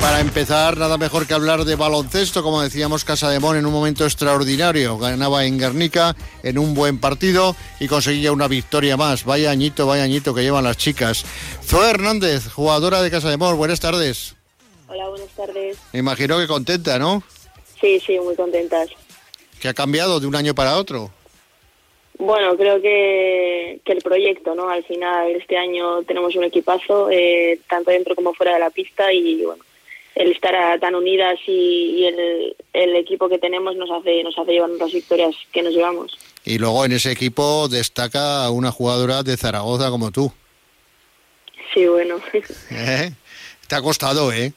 para empezar, nada mejor que hablar de baloncesto, como decíamos, Casa de Mon en un momento extraordinario. Ganaba en Guernica en un buen partido y conseguía una victoria más. Vaya añito, vaya añito que llevan las chicas. Zoe Hernández, jugadora de Casa de Mon, buenas tardes. Hola, buenas tardes. Me imagino que contenta, ¿no? Sí, sí, muy contentas. ¿Qué ha cambiado de un año para otro? Bueno, creo que, que el proyecto, ¿no? Al final, este año tenemos un equipazo, eh, tanto dentro como fuera de la pista, y bueno, el estar tan unidas y, el, el, equipo que tenemos nos hace, nos hace llevar las victorias que nos llevamos. Y luego en ese equipo destaca una jugadora de Zaragoza como tú. Sí, bueno. ¿Eh? Te ha costado, ¿eh?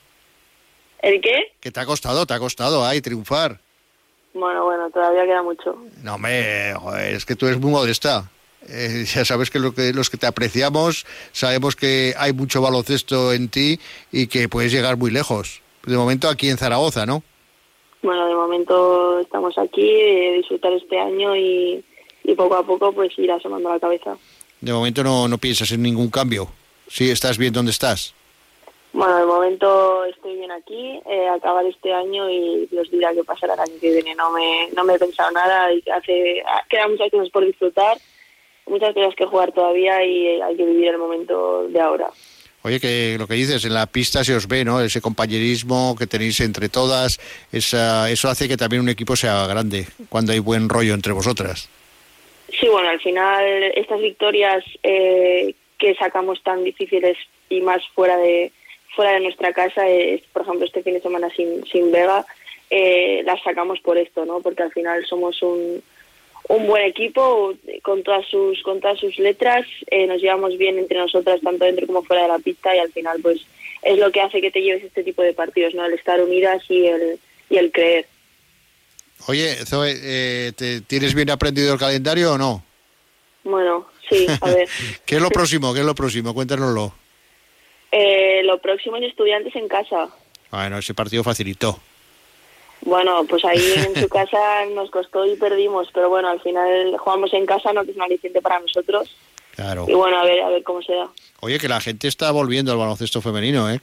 ¿El qué? Que te ha costado, te ha costado, ay, triunfar. Bueno, bueno, todavía queda mucho. No, me, es que tú eres muy modesta. Eh, ya sabes que, lo que los que te apreciamos sabemos que hay mucho baloncesto en ti y que puedes llegar muy lejos. De momento aquí en Zaragoza, ¿no? Bueno, de momento estamos aquí, eh, disfrutar este año y, y, poco a poco pues ir asomando la cabeza. De momento no, no piensas en ningún cambio. Sí, estás bien donde estás. Bueno, de momento estoy bien aquí, eh, acabar este año y Dios dirá qué pasará el año que viene. No me, no me he pensado nada y hace, quedan muchas cosas por disfrutar, muchas cosas que jugar todavía y hay que vivir el momento de ahora. Oye, que lo que dices, en la pista se os ve, ¿no? Ese compañerismo que tenéis entre todas, esa, eso hace que también un equipo sea grande, cuando hay buen rollo entre vosotras. Sí, bueno, al final estas victorias eh, que sacamos tan difíciles y más fuera de, fuera de nuestra casa, es, por ejemplo, este fin de semana sin, sin Vega, eh, las sacamos por esto, ¿no? Porque al final somos un, un buen equipo con todas sus con todas sus letras, eh, nos llevamos bien entre nosotras tanto dentro como fuera de la pista y al final pues es lo que hace que te lleves este tipo de partidos, ¿no? El estar unidas y el y el creer. Oye, Zoe, eh, ¿te, ¿tienes bien aprendido el calendario o no? Bueno, sí, a ver. ¿Qué es lo próximo? ¿Qué es lo próximo? Cuéntanoslo. Eh, lo próximo es estudiantes en casa. Bueno, ese partido facilitó. Bueno, pues ahí en su casa nos costó y perdimos, pero bueno, al final jugamos en casa, no que es un aliciente para nosotros. Claro. Y bueno, a ver, a ver cómo se da. Oye, que la gente está volviendo al baloncesto femenino, ¿eh?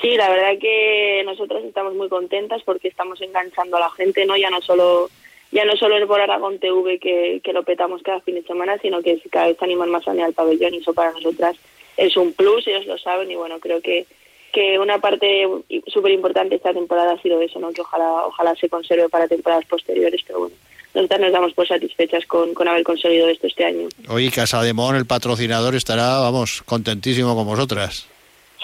Sí, la verdad que nosotros estamos muy contentas porque estamos enganchando a la gente, ¿no? Ya no solo ya no solo el por Aragón TV que, que lo petamos cada fin de semana, sino que cada vez animan más a al pabellón y eso para nosotras es un plus, ellos lo saben y bueno, creo que que una parte súper importante esta temporada ha sido eso, ¿no? que ojalá ojalá se conserve para temporadas posteriores, pero bueno, nosotras nos damos por satisfechas con, con haber conseguido esto este año. Oye, Casa de Mon, el patrocinador, estará, vamos, contentísimo con vosotras.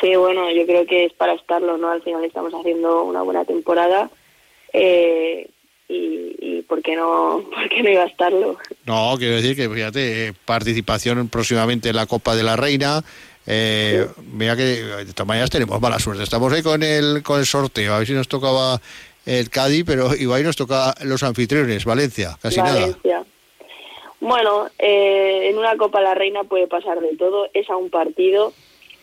Sí, bueno, yo creo que es para estarlo, ¿no? Al final estamos haciendo una buena temporada eh, y, y ¿por, qué no, ¿por qué no iba a estarlo? No, quiero decir que, fíjate, participación próximamente en la Copa de la Reina, eh, Mira que de todas maneras tenemos mala suerte. Estamos ahí con el, con el sorteo. A ver si nos tocaba el Cádiz, pero igual nos toca los anfitriones, Valencia, casi Valencia. Bueno, eh, en una Copa la Reina puede pasar de todo. Es a un partido.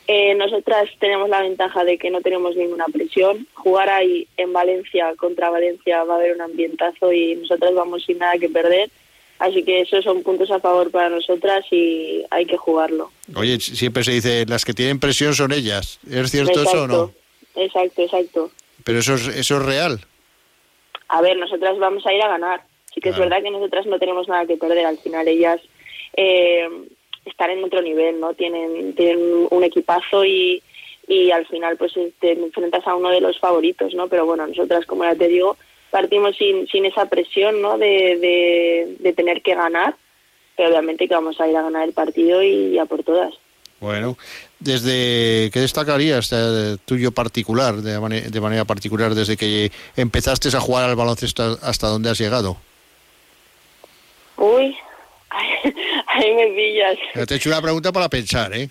Eh, nosotras tenemos la ventaja de que no tenemos ninguna presión. Jugar ahí en Valencia contra Valencia va a haber un ambientazo y nosotras vamos sin nada que perder Así que esos son puntos a favor para nosotras y hay que jugarlo. Oye, siempre se dice, las que tienen presión son ellas. ¿Es cierto eso o no? Exacto, exacto. ¿Pero eso es, eso es real? A ver, nosotras vamos a ir a ganar. Sí que es verdad que nosotras no tenemos nada que perder. Al final ellas eh, están en otro nivel, ¿no? Tienen, tienen un equipazo y, y al final pues te enfrentas a uno de los favoritos, ¿no? Pero bueno, nosotras, como ya te digo, partimos sin, sin esa presión ¿no? de, de, tener que ganar, pero obviamente que vamos a ir a ganar el partido y a por todas. Bueno, desde ¿qué destacarías de, tuyo particular, de, de, manera particular, desde que empezaste a jugar al baloncesto hasta donde has llegado? Uy, ahí me pillas. Te he hecho una pregunta para pensar, ¿eh?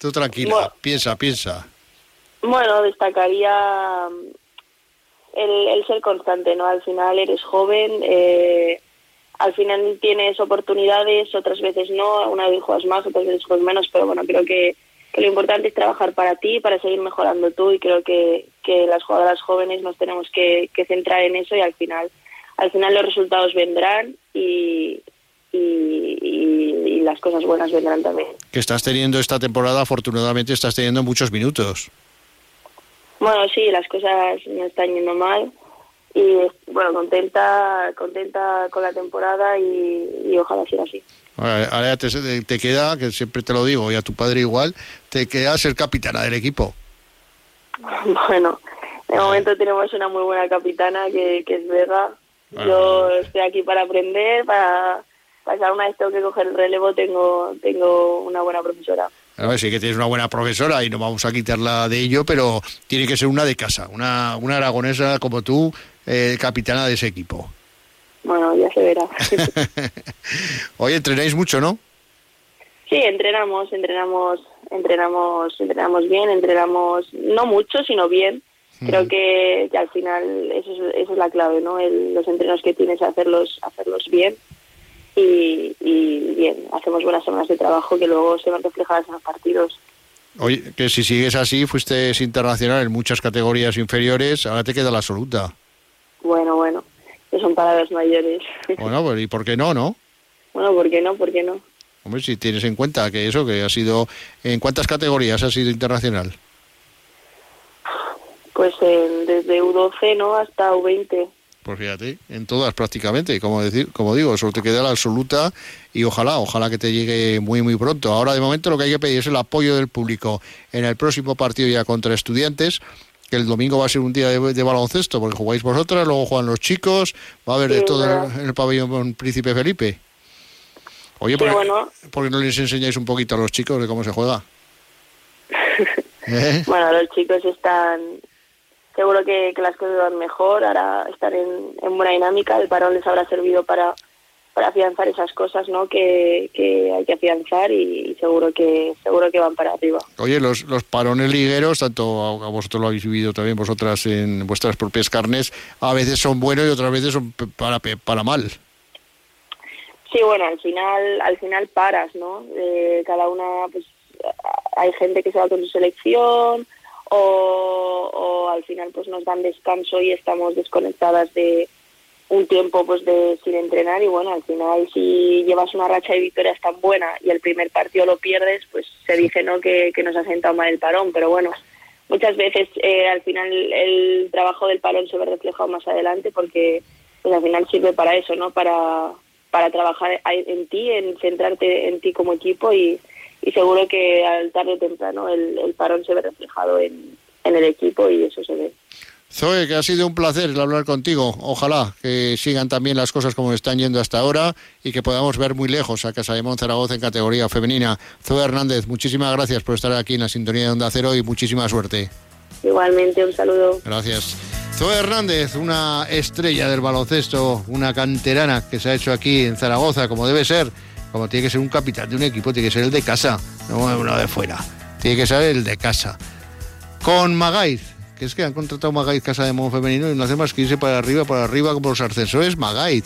Tú tranquila, piensa, piensa. Bueno, destacaría el, ser constante, ¿no? Al final eres joven, eh, al final tienes oportunidades, otras veces no, una vez juegas más, otras veces juegas menos, pero bueno, creo que, lo importante es trabajar para ti, para seguir mejorando tú y creo que, que las jugadoras jóvenes nos tenemos que, centrar en eso y al final, al final los resultados vendrán y, y, las cosas buenas vendrán también. Que estás teniendo esta temporada, afortunadamente estás teniendo muchos minutos. Bueno, sí, las cosas no están yendo mal y bueno, contenta, contenta con la temporada y, ojalá siga así. Ahora te, te, queda, que siempre te lo digo, y a tu padre igual, te queda ser capitana del equipo. Bueno, de momento tenemos una muy buena capitana que, que es Vega. Yo estoy aquí para aprender, para pasar una vez tengo que coger el relevo, tengo, tengo una buena profesora. A ver, sí que tienes una buena profesora y no vamos a quitarla de ello, pero tiene que ser una de casa, una, una aragonesa como tú, eh, capitana de ese equipo. Bueno, ya se verá. Oye, entrenáis mucho, ¿no? Sí, entrenamos, entrenamos, entrenamos, entrenamos bien, entrenamos no mucho, sino bien. Creo que, al final eso es, esa es la clave, ¿no? los entrenos que tienes, hacerlos, hacerlos bien y, y bien, hacemos buenas semanas de trabajo que luego se van reflejadas en los partidos. Oye, que si sigues así, fuiste internacional en muchas categorías inferiores, ahora te queda la absoluta. Bueno, bueno, que son palabras mayores. Bueno, pues ¿y por qué no, no? Bueno, ¿por qué no? ¿Por qué no? Hombre, si tienes en cuenta que eso, que ha sido... ¿En cuántas categorías ha sido internacional? Pues desde U12, ¿no? Hasta U20. Pues fíjate, en todas prácticamente, como decir, como digo, eso te queda la absoluta y ojalá, ojalá que te llegue muy muy pronto. Ahora de momento lo que hay que pedir es el apoyo del público en el próximo partido ya contra estudiantes, que el domingo va a ser un día de, baloncesto, porque jugáis vosotras, luego juegan los chicos, va a haber de todo en, el pabellón Príncipe Felipe. Oye, ¿por, qué no les enseñáis un poquito a los chicos de cómo se juega? ¿Eh? Bueno, los chicos están, seguro que, las cosas van mejor, ahora estar en, buena dinámica, el parón les habrá servido para, para afianzar esas cosas ¿no? que, hay que afianzar y, seguro que seguro que van para arriba. Oye, los, los parones ligueros, tanto a, vosotros lo habéis vivido también vosotras en vuestras propias carnes, a veces son buenos y otras veces son para, para mal. Sí, bueno, al final al final paras, ¿no? Eh, cada una, pues hay gente que se va con su selección, o, al final pues nos dan descanso y estamos desconectadas de un tiempo pues de sin entrenar. Y bueno al final si llevas una racha de victorias tan buena y el primer partido lo pierdes pues se dice no que, nos ha sentado mal el parón. Pero bueno muchas veces eh, al final el trabajo del parón se ve reflejado más adelante porque pues al final sirve para eso no para para trabajar en ti en centrarte en ti como equipo y, y seguro que al tarde o temprano el, el parón se ve reflejado en, en el equipo y eso se ve. Zoe, que ha sido un placer hablar contigo. Ojalá que sigan también las cosas como están yendo hasta ahora y que podamos ver muy lejos a Casa de Monzaragoza en categoría femenina. Zoe Hernández, muchísimas gracias por estar aquí en la sintonía de Onda Cero y muchísima suerte. Igualmente, un saludo. Gracias. Zoe Hernández, una estrella del baloncesto, una canterana que se ha hecho aquí en Zaragoza, como debe ser como tiene que ser un capitán de un equipo, tiene que ser el de casa, no uno de fuera. Tiene que ser el de casa. Con Magaiz, que es que han contratado Magaiz Casa de Mon Femenino y no hace más que irse para arriba, para arriba como los ascensores. Magaiz,